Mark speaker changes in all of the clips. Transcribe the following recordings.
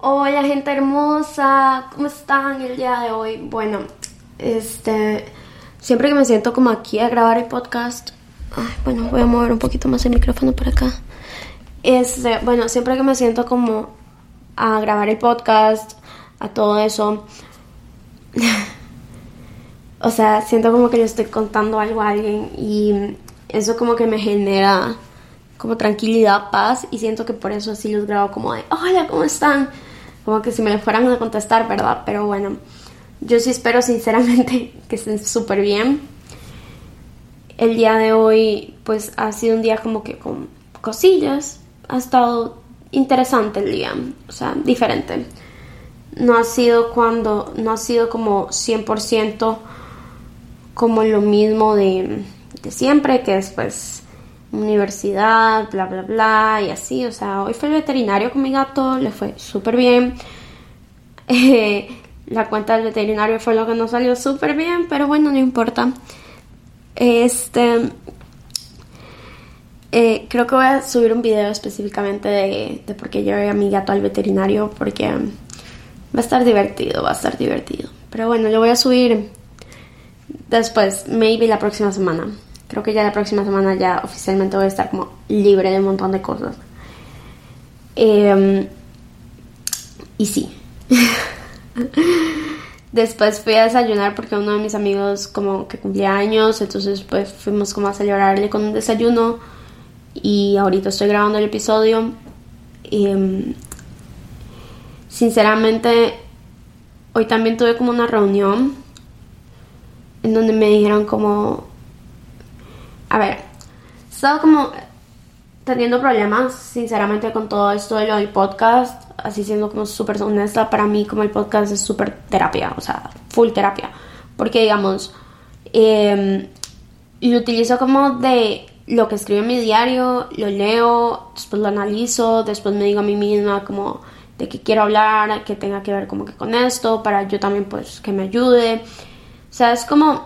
Speaker 1: Hola gente hermosa, ¿cómo están el día de hoy? Bueno, este, siempre que me siento como aquí a grabar el podcast, bueno, voy a mover un poquito más el micrófono por acá. Este, bueno, siempre que me siento como a grabar el podcast, a todo eso, o sea, siento como que yo estoy contando algo a alguien y eso como que me genera como tranquilidad, paz y siento que por eso así los grabo como de, hola, ¿cómo están? Como que si me fueran a contestar, ¿verdad? Pero bueno, yo sí espero sinceramente que estén súper bien. El día de hoy pues ha sido un día como que con cosillas, ha estado interesante el día, o sea, diferente. No ha sido cuando, no ha sido como 100% como lo mismo de, de siempre, que después universidad, bla, bla, bla, y así. O sea, hoy fue el veterinario con mi gato, le fue súper bien. la cuenta del veterinario fue lo que no salió súper bien, pero bueno, no importa. Este. Eh, creo que voy a subir un video específicamente de, de por qué llevé a mi gato al veterinario, porque va a estar divertido, va a estar divertido. Pero bueno, lo voy a subir después, maybe la próxima semana. Creo que ya la próxima semana ya oficialmente voy a estar como libre de un montón de cosas. Em, y sí. Después fui a desayunar porque uno de mis amigos como que cumplía años, entonces pues fuimos como a celebrarle con un desayuno y ahorita estoy grabando el episodio. Em, sinceramente, hoy también tuve como una reunión en donde me dijeron como, a ver, he estado como teniendo problemas, sinceramente, con todo esto de lo del podcast, así siendo como súper honesta, para mí como el podcast es súper terapia, o sea, full terapia, porque digamos, eh, lo utilizo como de lo que escribo en mi diario, lo leo, después lo analizo, después me digo a mí misma como de qué quiero hablar, que tenga que ver como que con esto, para yo también pues que me ayude. O sea, es como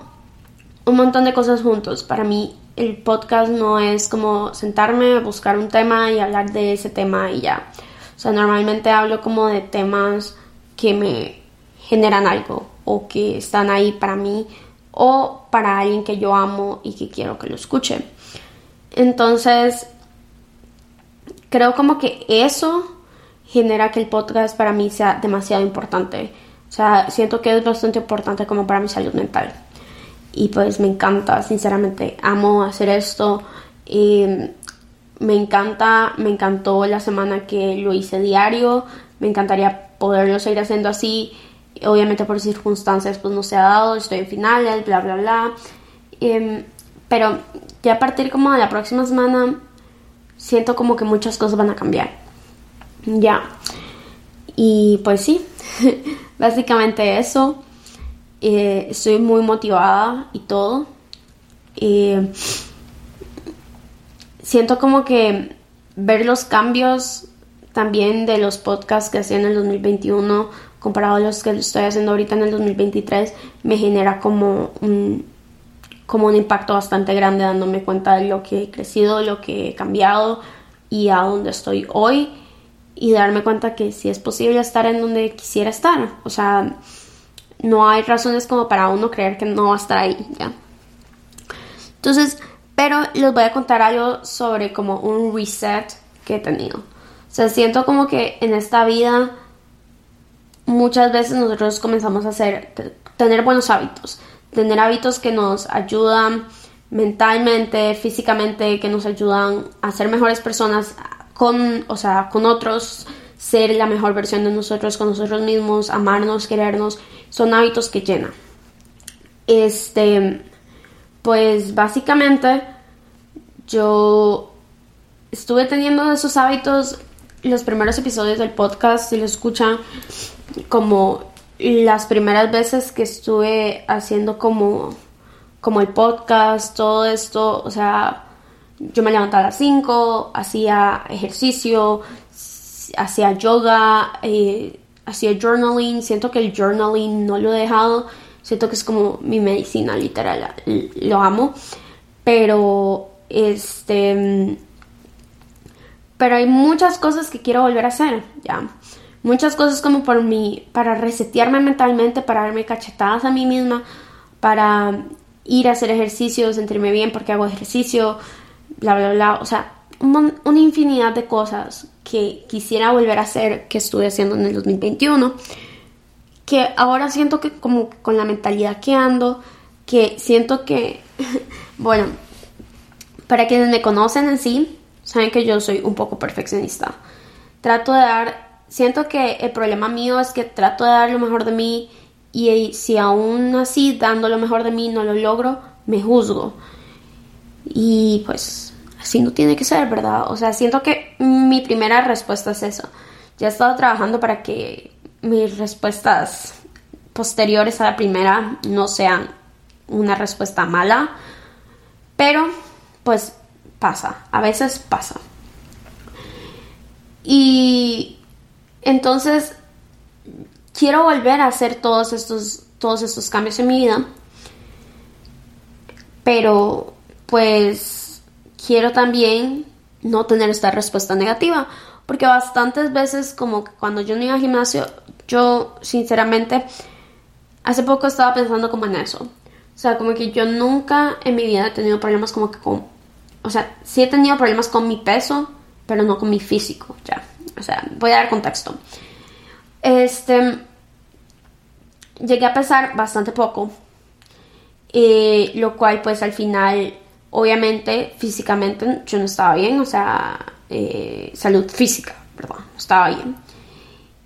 Speaker 1: un montón de cosas juntos. Para mí el podcast no es como sentarme buscar un tema y hablar de ese tema y ya. O sea, normalmente hablo como de temas que me generan algo o que están ahí para mí o para alguien que yo amo y que quiero que lo escuche. Entonces, creo como que eso genera que el podcast para mí sea demasiado importante. O sea, siento que es bastante importante como para mi salud mental y pues me encanta, sinceramente, amo hacer esto. Me encanta, me encantó la semana que lo hice diario, me encantaría poderlo seguir haciendo así. Obviamente por circunstancias pues no se ha dado, estoy en finales, bla, bla, bla. Em, pero ya a partir como de la próxima semana siento como que muchas cosas van a cambiar. Ya. Y pues sí, básicamente eso. Eh, estoy muy motivada y todo. Eh, siento como que ver los cambios también de los podcasts que hacía en el 2021 comparado a los que estoy haciendo ahorita en el 2023 me genera como un, como un impacto bastante grande dándome cuenta de lo que he crecido, lo que he cambiado y a dónde estoy hoy y darme cuenta que si es posible estar en donde quisiera estar. O sea, no hay razones como para uno creer que no va a estar ahí, ¿ya? Entonces, pero les voy a contar algo sobre como un reset que he tenido. O sea, siento como que en esta vida muchas veces nosotros comenzamos a hacer, tener buenos hábitos, tener hábitos que nos ayudan mentalmente, físicamente, que nos ayudan a ser mejores personas con, o sea, con otros, ser la mejor versión de nosotros con nosotros mismos, amarnos, querernos son hábitos que llenan. Este, pues básicamente yo estuve teniendo esos hábitos los primeros episodios del podcast, si lo escuchan, como las primeras veces que estuve haciendo como, como el podcast, todo esto, o sea, yo me levantaba a las 5, hacía ejercicio, hacía yoga, eh, hacía journaling, siento que el journaling no lo he dejado, siento que es como mi medicina literal, lo amo, pero este pero hay muchas cosas que quiero volver a hacer, ya. muchas cosas como por mí, para resetearme mentalmente, para darme cachetadas a mí misma, para ir a hacer ejercicio, sentirme bien porque hago ejercicio, bla, bla, bla. O sea, una infinidad de cosas que quisiera volver a hacer, que estuve haciendo en el 2021, que ahora siento que como con la mentalidad que ando, que siento que, bueno, para quienes me conocen en sí, saben que yo soy un poco perfeccionista. Trato de dar, siento que el problema mío es que trato de dar lo mejor de mí y si aún así dando lo mejor de mí no lo logro, me juzgo. Y pues así no tiene que ser, ¿verdad? O sea, siento que mi primera respuesta es eso. Ya he estado trabajando para que mis respuestas posteriores a la primera no sean una respuesta mala, pero pues pasa, a veces pasa. Y entonces quiero volver a hacer todos estos, todos estos cambios en mi vida, pero pues quiero también no tener esta respuesta negativa, porque bastantes veces como cuando yo no iba al gimnasio, yo sinceramente hace poco estaba pensando como en eso. O sea, como que yo nunca en mi vida he tenido problemas como que con... O sea, sí he tenido problemas con mi peso, pero no con mi físico, ya. O sea, voy a dar contexto. Este, llegué a pesar bastante poco, eh, lo cual pues al final, obviamente, físicamente yo no estaba bien, o sea, eh, salud física, perdón, no estaba bien.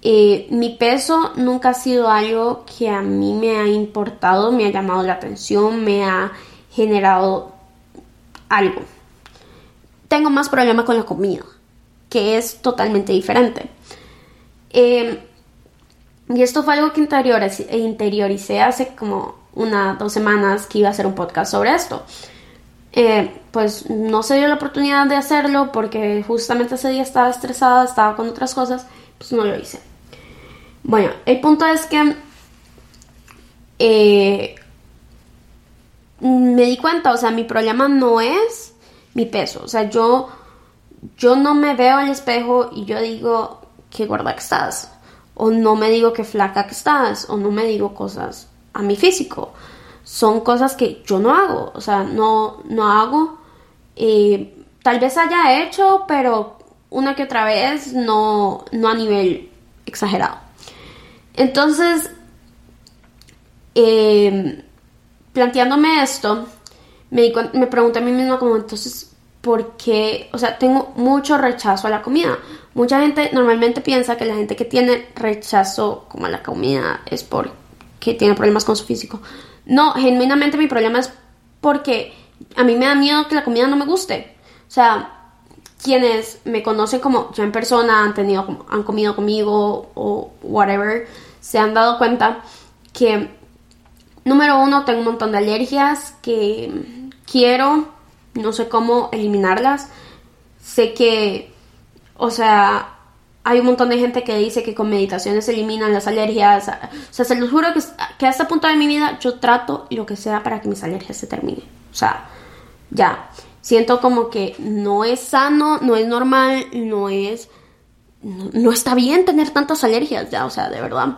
Speaker 1: Eh, mi peso nunca ha sido algo que a mí me ha importado, me ha llamado la atención, me ha generado algo. Tengo más problema con la comida, que es totalmente diferente. Y esto fue algo que interioricé, hace como una, dos semanas que iba a hacer un podcast sobre esto. Eh, pues no se dio la oportunidad de hacerlo porque justamente ese día estaba estresada, estaba con otras cosas, pues no lo hice. Bueno, el punto es que eh, me di cuenta, o sea, mi problema no es mi peso, o sea, yo, yo no me veo al espejo y yo digo, qué gorda que estás, o no me digo que flaca que estás, o no me digo cosas a mi físico. Son cosas que yo no hago, o sea, no, no hago. Tal vez haya hecho, pero una que otra vez no, no a nivel exagerado. Entonces, eh, planteándome esto, me, me pregunté a mí misma como entonces, ¿por qué? O sea, tengo mucho rechazo a la comida. Mucha gente normalmente piensa que la gente que tiene rechazo como a la comida es porque tiene problemas con su físico. No, genuinamente mi problema es porque a mí me da miedo que la comida no me guste. O sea, quienes me conocen como ya en persona, han tenido han comido conmigo o whatever, se han dado cuenta que número uno tengo un montón de alergias que quiero, no sé cómo eliminarlas. Sé que o sea, hay un montón de gente que dice que con meditaciones se eliminan las alergias. O sea, se los juro que, que a este punto de mi vida yo trato lo que sea para que mis alergias se terminen. O sea, ya. Siento como que no es sano, no es normal, no es... No, está bien tener tantas alergias, ya. O sea, de verdad.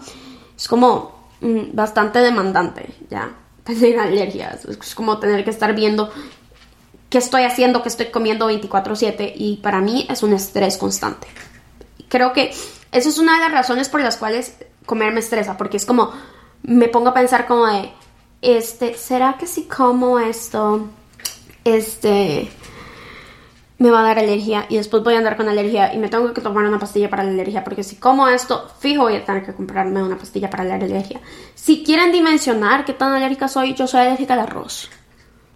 Speaker 1: Es como mm, bastante demandante, ya. Tener alergias. Es como tener que estar viendo qué estoy haciendo, qué estoy comiendo 24/7 y para mí es un estrés constante. Creo que eso es una de las razones por las cuales comer me estresa, porque es como me pongo a pensar como de, este, ¿será que si como esto, este, me va a dar alergia y después voy a andar con alergia y me tengo que tomar una pastilla para la alergia, porque si como esto, fijo voy a tener que comprarme una pastilla para la alergia. Si quieren dimensionar qué tan alérgica soy, yo soy alérgica al arroz.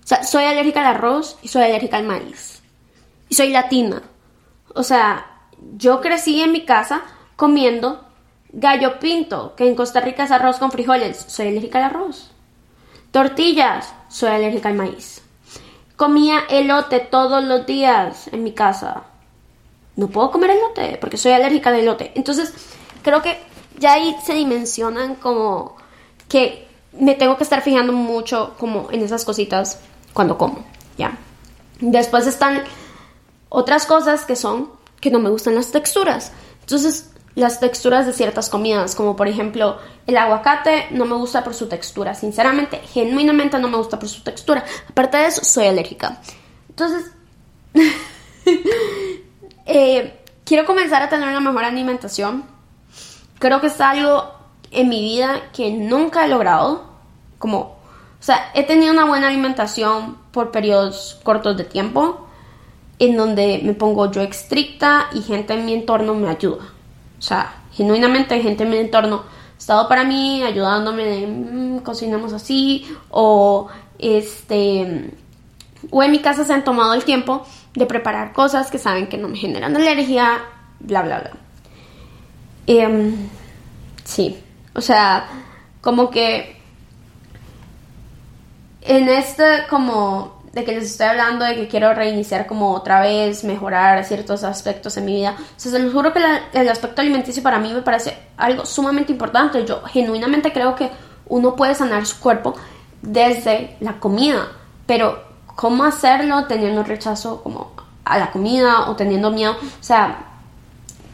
Speaker 1: O sea, soy alérgica al arroz y soy alérgica al maíz. Y soy latina. O sea, yo crecí en mi casa comiendo gallo pinto, que en Costa Rica es arroz con frijoles. Soy alérgica al arroz. Tortillas, soy alérgica al maíz. Comía elote todos los días en mi casa. No puedo comer elote porque soy alérgica al elote. Entonces, creo que ya ahí se dimensionan como que me tengo que estar fijando mucho como en esas cositas cuando como, ¿ya? Después están otras cosas que son que no me gustan las texturas. Entonces, las texturas de ciertas comidas, como por ejemplo el aguacate no me gusta por su textura, sinceramente, genuinamente no me gusta por su textura. Aparte de eso, soy alérgica. Entonces, eh, quiero comenzar a tener una mejor alimentación. Creo que es algo en mi vida que nunca he logrado. Como, o sea, he tenido una buena alimentación por periodos cortos de tiempo, en donde me pongo yo estricta y gente en mi entorno me ayuda. O sea, genuinamente gente en mi entorno ha estado para mí, ayudándome de mm, cocinamos así, o este, o en mi casa se han tomado el tiempo de preparar cosas que saben que no me generan alergia, bla, bla, bla. Em, sí, o sea, como que en este como de que les estoy hablando de que quiero reiniciar como otra vez, mejorar ciertos aspectos en mi vida. O sea, se los juro que el aspecto alimenticio para mí me parece algo sumamente importante. Yo genuinamente creo que uno puede sanar su cuerpo desde la comida, pero ¿cómo hacerlo teniendo rechazo como a la comida o teniendo miedo? O sea,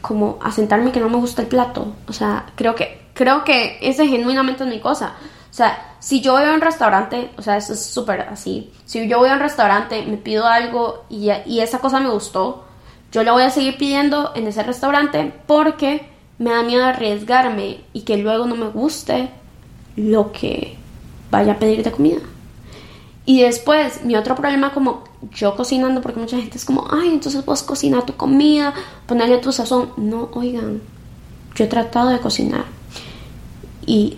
Speaker 1: como asentarme que no me gusta el plato. O sea, creo que creo que ese genuinamente es mi cosa. O sea, si yo voy a un restaurante, o sea, eso es súper así. Si yo voy a un restaurante, me pido algo y, y esa cosa me gustó, yo la voy a seguir pidiendo en ese restaurante porque me da miedo arriesgarme y que luego no me guste lo que vaya a pedir de comida. Y después, mi otro problema como yo cocinando, porque mucha gente es como, ay, entonces vos cocinar tu comida, ponerle tu sazón. No, oigan, yo he tratado de cocinar. Y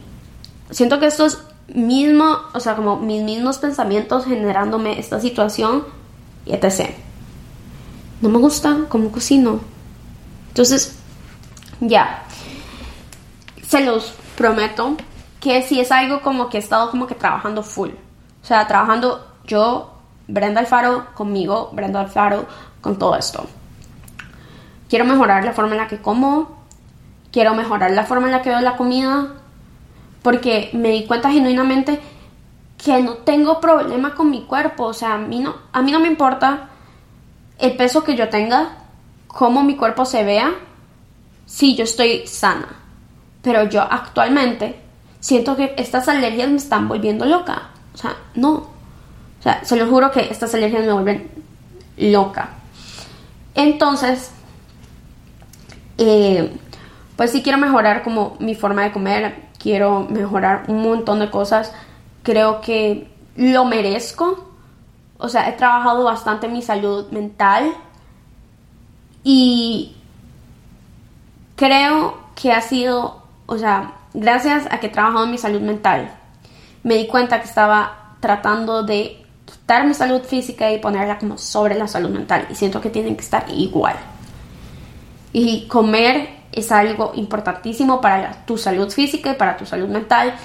Speaker 1: siento que esto es mismo, o sea, como mis mismos pensamientos generándome esta situación y etc. No me gusta cómo cocino. Entonces, ya. Se los prometo que si es algo como que he estado como que trabajando full. O sea, trabajando yo, Brenda Alfaro, conmigo, Brenda Alfaro, con todo esto. Quiero mejorar la forma en la que como. Quiero mejorar la forma en la que veo la comida porque me di cuenta genuinamente que no tengo problema con mi cuerpo, o sea, a mí no, a mí no me importa el peso que yo tenga, cómo mi cuerpo se vea, si yo estoy sana. Pero yo actualmente siento que estas alergias me están volviendo loca. O sea, no. O sea, se lo juro que estas alergias me vuelven loca. Entonces, eh, pues sí quiero mejorar como mi forma de comer, quiero mejorar un montón de cosas. Creo que lo merezco. O sea, he trabajado bastante en mi salud mental y creo que ha sido, o sea, gracias a que he trabajado en mi salud mental, me di cuenta que estaba tratando de quitar mi salud física y ponerla como sobre la salud mental y siento que tienen que estar igual. Y comer es algo importantísimo para tu salud física y para tu salud mental.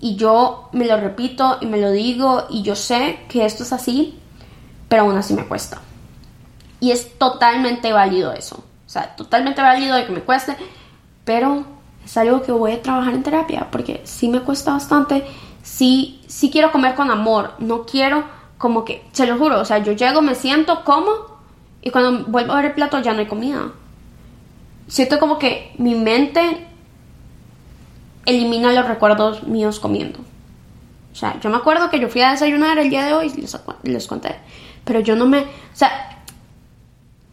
Speaker 1: Y yo me lo repito y me lo digo y yo sé que esto es así, pero aún así me cuesta. Y es totalmente válido eso. O sea, totalmente válido de que me cueste, pero es algo que voy a trabajar en terapia porque sí me cuesta bastante. Sí, sí quiero comer con amor. No quiero como que, se lo juro, o sea, yo llego, me siento, como y cuando vuelvo a ver el plato ya no hay comida siento como que mi mente elimina los recuerdos míos comiendo. O sea, yo me acuerdo que yo fui a desayunar el día de hoy les, les conté. Pero yo no me... O sea,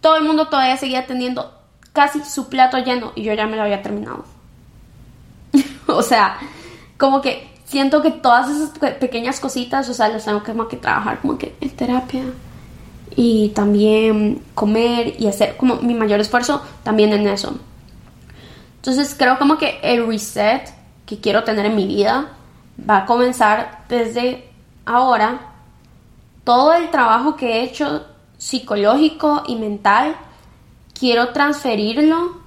Speaker 1: todo el mundo todavía seguía teniendo casi su plato lleno y yo ya me lo había terminado. o sea, como que siento que todas esas pequeñas cositas, o sea, las tengo que, como que trabajar como que en terapia y también comer y hacer como mi mayor esfuerzo también en eso. Entonces creo como que el reset que quiero tener en mi vida va a comenzar desde ahora. Todo el trabajo que he hecho psicológico y mental quiero transferirlo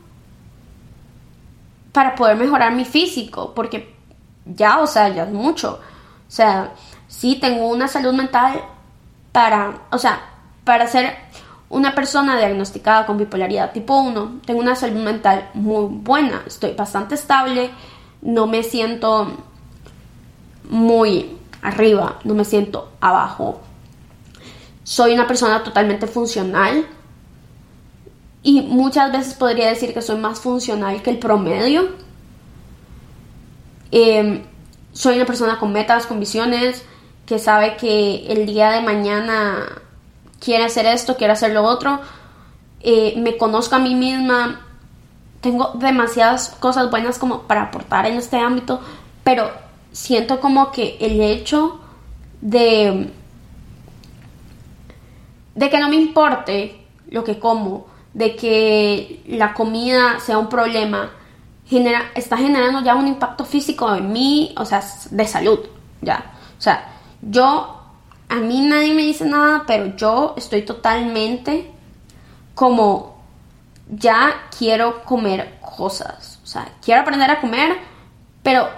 Speaker 1: para poder mejorar mi físico, porque ya, o sea, ya es mucho. O sea, sí tengo una salud mental para, o sea, para ser una persona diagnosticada con bipolaridad tipo 1, tengo una salud mental muy buena, estoy bastante estable, no me siento muy arriba, no me siento abajo. Soy una persona totalmente funcional. y muchas veces podría decir que soy más funcional que el promedio. Em, soy una persona con metas, con visiones, que sabe que el día de mañana quiere hacer esto, quiere hacer lo otro. Eh, me conozco a mí misma. Tengo demasiadas cosas buenas como para aportar en este ámbito, pero siento como que el hecho de de que no me importe lo que como, de que la comida sea un problema, genera, está generando ya un impacto físico en mí, o sea, de salud, ya. O sea, yo, a mí nadie me dice nada, pero yo estoy totalmente como, ya quiero comer cosas, o sea, quiero aprender a comer, pero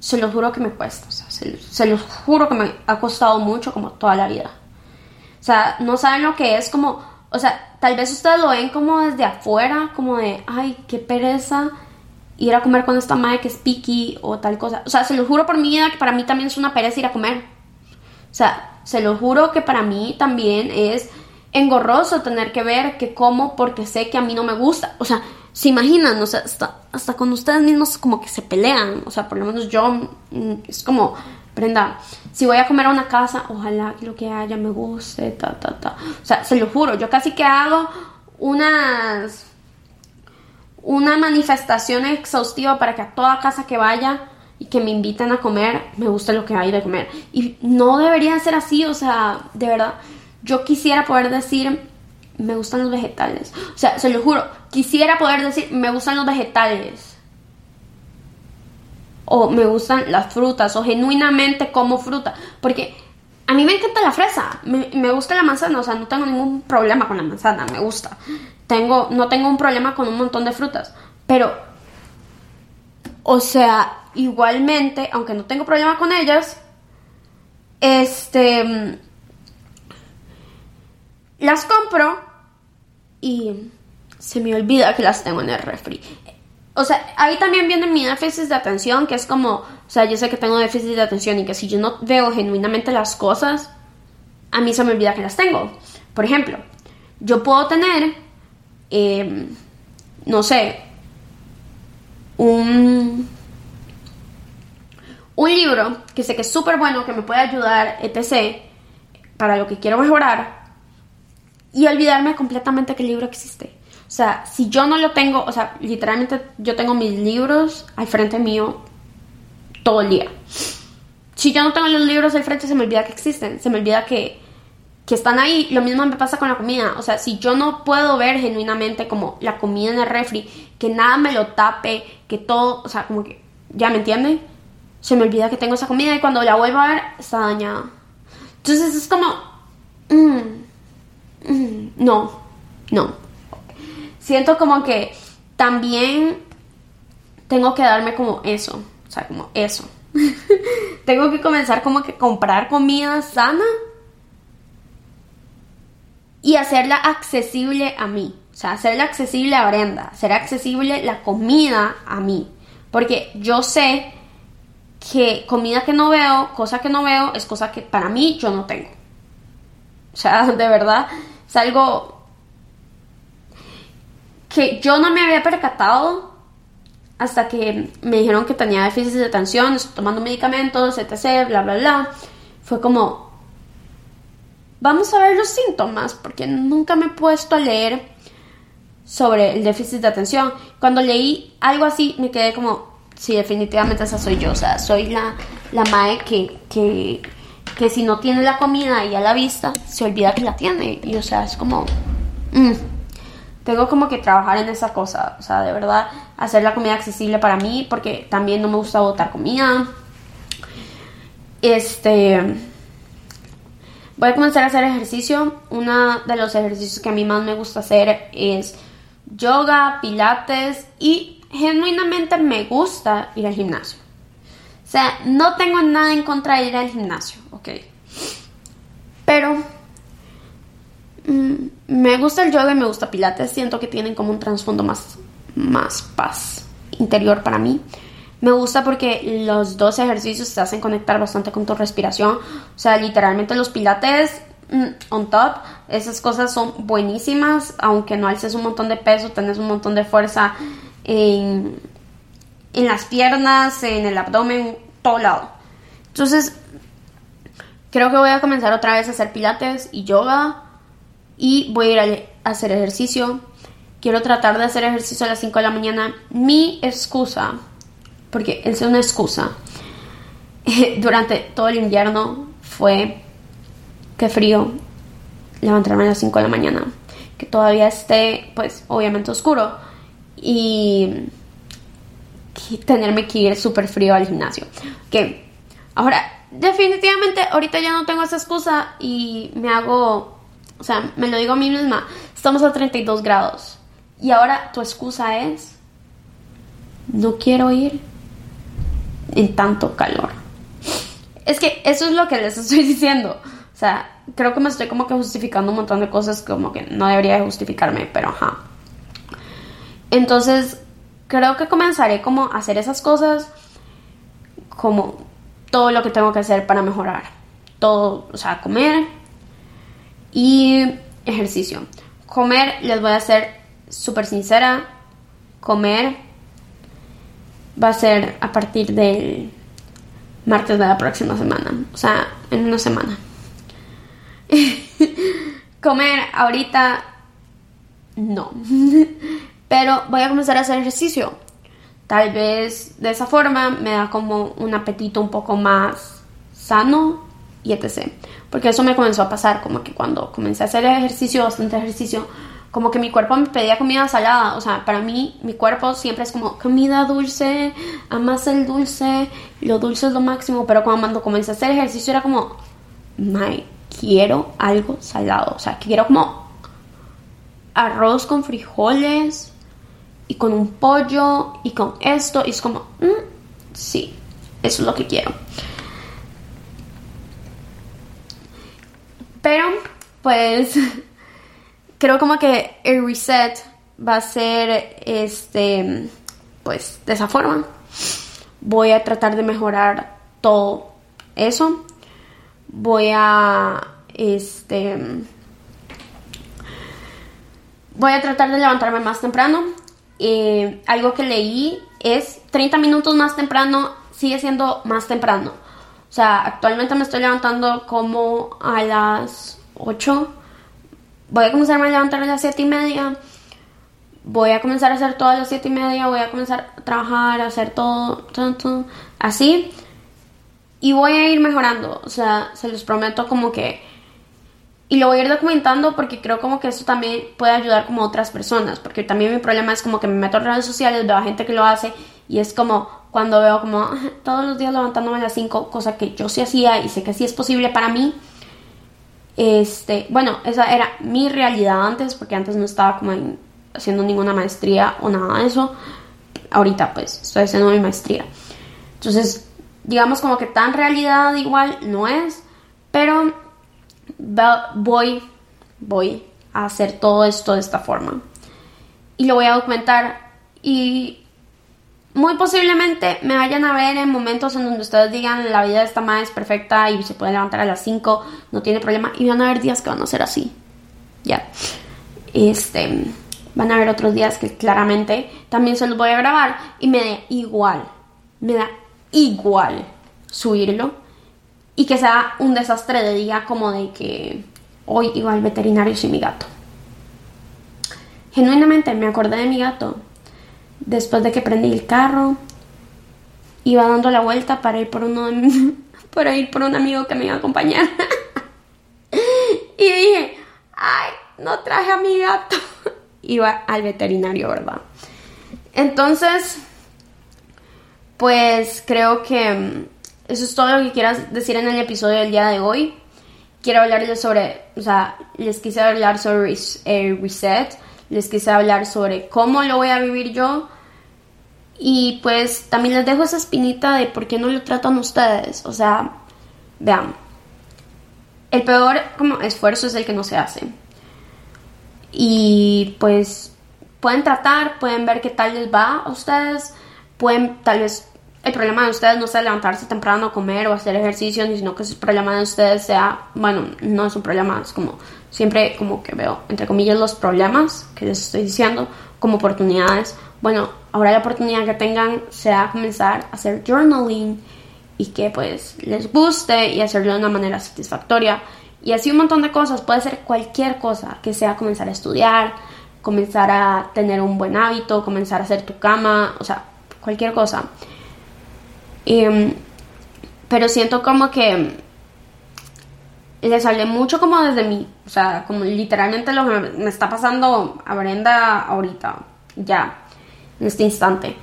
Speaker 1: se lo juro que me cuesta, o sea, se, se los juro que me ha costado mucho como toda la vida. O sea, no saben lo que es como, o sea, tal vez ustedes lo ven como desde afuera, como de, ay, qué pereza ir a comer con esta madre que es picky o tal cosa. O sea, se lo juro por mi vida que para mí también es una pereza ir a comer. O sea, se lo juro que para mí también es engorroso tener que ver que como porque sé que a mí no me gusta. O sea, se imaginan, o sea, hasta, hasta con ustedes mismos como que se pelean. O sea, por lo menos yo mm, es como, Brenda, si voy a comer a una casa, ojalá que lo que haya me guste, ta, ta, ta. O sea, se lo juro, yo casi que hago unas una manifestación exhaustiva para que a toda casa que vaya y que me inviten a comer, me guste lo que hay de comer. Y no debería ser así, o sea, de verdad, yo quisiera poder decir, me gustan los vegetales. O sea, se lo juro, quisiera poder decir, me gustan los vegetales. O me gustan las frutas, o genuinamente como fruta. Porque a mí me encanta la fresa, me, me gusta la manzana, o sea, no tengo ningún problema con la manzana, me gusta tengo, no tengo un problema con un montón de frutas, pero, o sea, igualmente, aunque no tengo problema con ellas, este, las compro y se me olvida que las tengo en el refri. O sea, ahí también viene mi déficit de atención, que es como, o sea, yo sé que tengo déficit de atención y que si yo no veo genuinamente las cosas, a mí se me olvida que las tengo. Por ejemplo, yo puedo tener Em, no sé, un, un libro que sé que es súper bueno, que me puede ayudar, etc., para lo que quiero mejorar, y olvidarme completamente que el libro existe. O sea, si yo no lo tengo, o sea, literalmente yo tengo mis libros al frente mío todo el día. Si yo no tengo los libros al frente, se me olvida que existen, se me olvida que, que están ahí. Lo mismo me pasa con la comida. O sea, si yo no puedo ver genuinamente como la comida en el refri, que nada me lo tape, que todo, o sea, como que, ¿ya me entienden? Se me olvida que tengo esa comida y cuando la vuelvo a ver, está dañada. Entonces es como, mm, mm, no, no. Siento como que también tengo que darme como eso, o sea, como eso. tengo que comenzar como que comprar comida sana y hacerla accesible a mí. O sea, hacerla accesible a Brenda, hacer accesible la comida a mí. Porque yo sé que comida que no veo, cosa que no veo, es cosa que para mí yo no tengo. O sea, de verdad, es algo que yo no me había percatado hasta que me dijeron que tenía déficit de atención, estoy tomando medicamentos, etc., bla, bla, bla. Fue como, Vamos a ver los síntomas, porque nunca me he puesto a leer sobre el déficit de atención. Cuando leí algo así, me quedé como, sí, definitivamente esa soy yo. O sea, soy la, la mae que, que, que si no tiene la comida ahí a la vista, se olvida que la tiene. Y o sea, es como... Mm, tengo como que trabajar en esa cosa. O sea, de verdad, hacer la comida accesible para mí, porque también no me gusta botar comida. Este Voy a comenzar a hacer ejercicio. Uno de los ejercicios que a mí más me gusta hacer es yoga, pilates y genuinamente me gusta ir al gimnasio. O sea, no tengo nada en contra de ir al gimnasio, ok. Pero mm, me gusta el yoga y me gusta pilates. Siento que tienen como un trasfondo más, más paz interior para mí. Me gusta porque los dos ejercicios te hacen conectar bastante con tu respiración. O sea, literalmente los pilates mm, on top. Esas cosas son buenísimas, aunque no alces un montón de peso, tenés un montón de fuerza en, las piernas, en el abdomen, todo lado. Entonces, creo que voy a comenzar otra vez a hacer pilates y yoga y voy a ir a hacer ejercicio. Quiero tratar de hacer ejercicio a las 5 de la mañana. Mi excusa, porque es una excusa, durante todo el invierno fue que frío levantarme a las 5 de la mañana, que todavía esté, pues, obviamente oscuro y tenerme que ir súper frío al gimnasio. Que ahora, definitivamente, ahorita ya no tengo esa excusa y me hago, o sea, me lo digo a mí misma, estamos a 32 grados y ahora tu excusa es, no quiero ir en tanto calor. Es que eso es lo que les estoy diciendo. O sea, creo que me estoy como que justificando un montón de cosas como que no debería justificarme, pero ajá. Entonces, creo que comenzaré como a hacer esas cosas como todo lo que tengo que hacer para mejorar. Todo, o sea, comer y ejercicio. Comer, les voy a ser súper sincera, comer va a ser a partir del martes de la próxima semana. O sea, en una semana. Comer ahorita no. Pero voy a comenzar a hacer ejercicio. Tal vez de esa forma me da como un apetito un poco más sano y etc. Porque eso me comenzó a pasar, como que cuando comencé a hacer ejercicio, bastante ejercicio, como que mi cuerpo me pedía comida salada. O sea, para mí, mi cuerpo siempre es como comida dulce, amas el dulce, lo dulce es lo máximo. Pero cuando comencé a hacer ejercicio era como, my, quiero algo salado. O sea, quiero como arroz con frijoles y con un pollo y con esto. Y es como, mm, sí, eso es lo que quiero. Pero, pues creo como que el reset va a ser este pues de esa forma. Voy a tratar de mejorar todo eso. Voy a este voy a tratar de levantarme más temprano. Eh, algo que leí es 30 minutos más temprano sigue siendo más temprano. O sea actualmente me estoy levantando como a las 8 voy a comenzar a levantar a las 7 y media, voy a comenzar a hacer todo a las 7 y media, voy a comenzar a trabajar, a hacer todo, todo, así. Y voy a ir mejorando, o sea, se los prometo como que... Y lo voy a ir documentando porque creo como que eso también puede ayudar como a otras personas, porque también mi problema es como que me meto en redes sociales, veo a gente que lo hace y es como cuando veo como ah, todos los días levantándome a las 5, cosa que yo sí hacía y sé que sí es posible para mí, este, bueno, esa era mi realidad antes, porque antes no estaba como haciendo ninguna maestría o nada de eso. Ahorita pues estoy haciendo mi maestría. Entonces, digamos como que tan realidad igual no es, pero voy, voy a hacer todo esto de esta forma. Y lo voy a documentar y muy posiblemente me vayan a ver en momentos en donde ustedes digan la vida de esta madre es perfecta y se puede levantar a las 5, no tiene problema. Y van a haber días que van a ser así. Ya. Este. Van a haber otros días que claramente también se los voy a grabar y me da igual. Me da igual subirlo y que sea un desastre de día como de que hoy iba al veterinario sin mi gato. Genuinamente me acordé de mi gato Después de que prendí el carro, iba dando la vuelta para ir por uno para ir por un amigo que me iba a acompañar. y dije, ay, no traje a mi gato. iba al veterinario, ¿verdad? Entonces, pues creo que mm, eso es todo lo que quieras decir en el episodio del día de hoy. Quiero hablarles sobre, o sea, les quise hablar sobre el reset les quise hablar sobre cómo lo voy a vivir yo. Y pues también les dejo esa espinita de por qué no lo tratan ustedes. O sea, vean, el peor como esfuerzo es el que no se hace. Y pues pueden tratar, pueden ver qué tal les va a ustedes, pueden tal vez el problema de ustedes no sea levantarse temprano, comer o hacer ejercicio, sino que el problema de ustedes sea, bueno, no es un problema, es como siempre como que veo, entre comillas, los problemas que les estoy diciendo como oportunidades. Bueno, ahora la oportunidad que tengan sea comenzar a hacer journaling y que pues les guste y hacerlo de una manera satisfactoria. Y así un montón de cosas, puede ser cualquier cosa, que sea comenzar a estudiar, comenzar a tener un buen hábito, comenzar a hacer tu cama, o sea, cualquier cosa. Em, pero siento como que le sale mucho como desde mí, o sea, como literalmente lo que me está pasando a Brenda ahorita, ya, en este instante.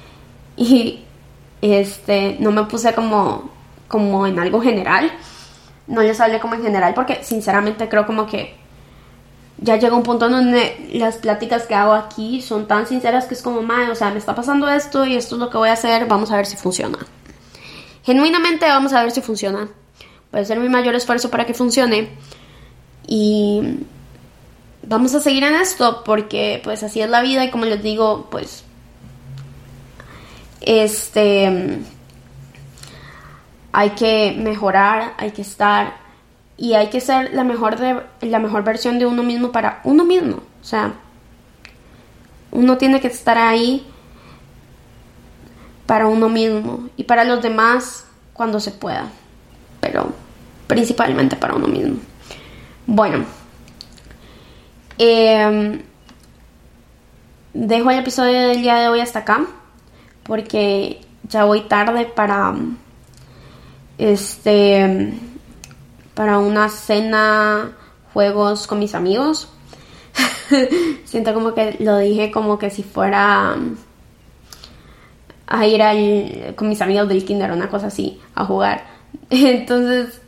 Speaker 1: Y este, no me puse como, como en algo general, no le sale como en general, porque sinceramente creo como que ya llega un punto donde las pláticas que hago aquí son tan sinceras que es como, madre, o sea, me está pasando esto y esto es lo que voy a hacer, vamos a ver si funciona. Genuinamente vamos a ver si funciona. Voy a hacer mi mayor esfuerzo para que funcione. Y vamos a seguir en esto porque pues así es la vida y como les digo, pues este hay que mejorar, hay que estar y hay que ser la mejor de, la mejor versión de uno mismo para uno mismo, o sea, uno tiene que estar ahí para uno mismo y para los demás cuando se pueda, pero principalmente para uno mismo. Bueno, em, dejo el episodio del día de hoy hasta acá porque ya voy tarde para este para una cena juegos con mis amigos. Siento como que lo dije como que si fuera a ir al, con mis amigos del kinder una cosa así, a jugar. Entonces,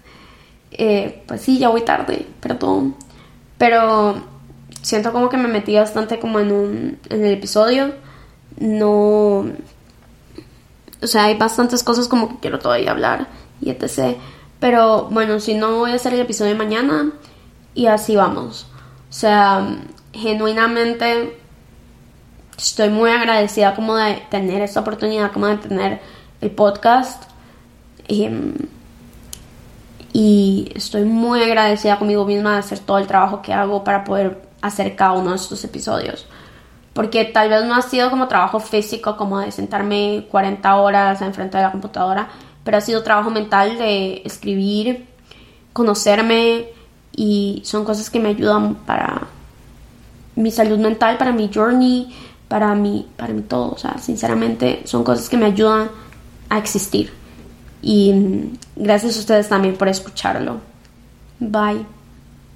Speaker 1: eh, pues sí, ya voy tarde, perdón. Pero siento como que me metí bastante como en, un, en el episodio. No... O sea, hay bastantes cosas como que quiero todavía hablar y etc. Pero bueno, si no voy a hacer el episodio de mañana y así vamos. O sea, genuinamente estoy muy agradecida como de tener esta oportunidad, como de tener el podcast. Em, y estoy muy agradecida conmigo misma de hacer todo el trabajo que hago para poder hacer cada uno de estos episodios. Porque tal vez no ha sido como trabajo físico, como de sentarme 40 horas enfrente de la computadora, pero ha sido trabajo mental de escribir, conocerme y son cosas que me ayudan para mi salud mental, para mi journey, para mí, para mí todo. O sea, sinceramente son cosas que me ayudan a existir. Y gracias a ustedes también por escucharlo. Bye.